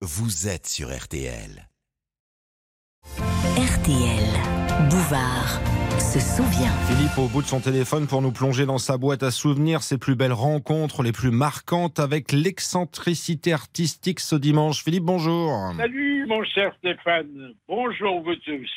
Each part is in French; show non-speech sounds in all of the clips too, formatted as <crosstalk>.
vous êtes sur RTL. RTL. Bouvard se souvient. Philippe au bout de son téléphone pour nous plonger dans sa boîte à souvenirs ses plus belles rencontres, les plus marquantes avec l'excentricité artistique ce dimanche. Philippe, bonjour. Salut mon cher Stéphane, bonjour vous tous.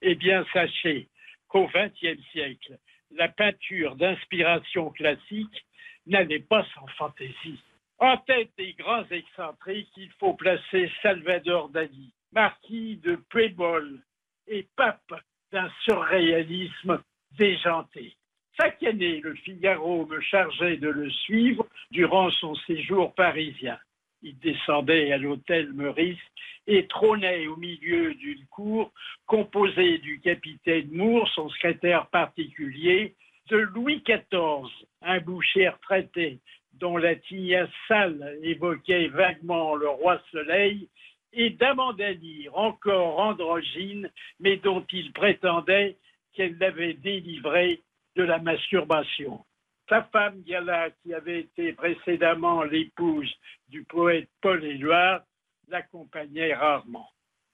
Eh bien sachez qu'au XXe siècle, la peinture d'inspiration classique n'allait pas sans fantaisie. En tête des grands excentriques, il faut placer Salvador Dali, marquis de Puebol et pape d'un surréalisme déjanté. Chaque année, le Figaro me chargeait de le suivre durant son séjour parisien. Il descendait à l'hôtel Meurice et trônait au milieu d'une cour composée du capitaine Moore, son secrétaire particulier, de Louis XIV, un boucher retraité dont la tignasse sale évoquait vaguement le roi Soleil, et d'Amandanie, encore androgyne, mais dont il prétendait qu'elle l'avait délivré de la masturbation. Sa femme Gala, qui avait été précédemment l'épouse du poète Paul Éluard, l'accompagnait rarement.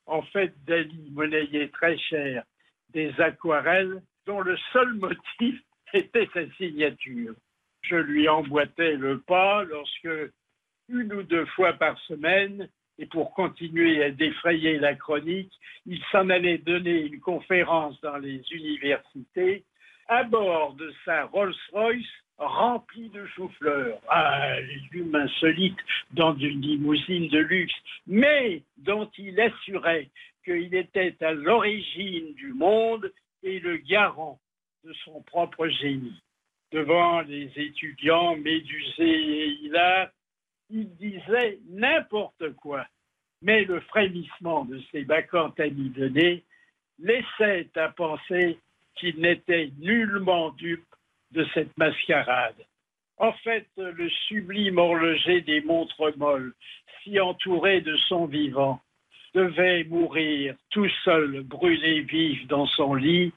En fait, Dali monnayait très cher des aquarelles dont le seul motif <laughs> était sa signature. Je lui emboîtais le pas lorsque, une ou deux fois par semaine, et pour continuer à défrayer la chronique, il s'en allait donner une conférence dans les universités à bord de sa Rolls-Royce remplie de choux-fleurs. Ah, légumes insolites dans une limousine de luxe, mais dont il assurait qu'il était à l'origine du monde et le garant de son propre génie. Devant les étudiants médusés et hilaires, il disait n'importe quoi. Mais le frémissement de ses bacchantes amis de nez laissait à penser qu'il n'était nullement dupe de cette mascarade. En fait, le sublime horloger des montres molles, si entouré de son vivant, devait mourir tout seul, brûlé vif dans son lit,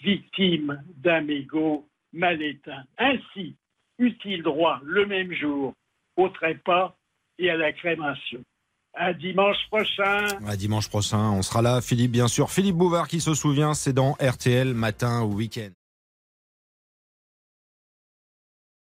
victime d'un mégot mal éteint. Ainsi eut-il droit le même jour au trépas et à la crémation. À dimanche prochain. À dimanche prochain, on sera là. Philippe, bien sûr. Philippe Bouvard qui se souvient, c'est dans RTL matin ou week-end.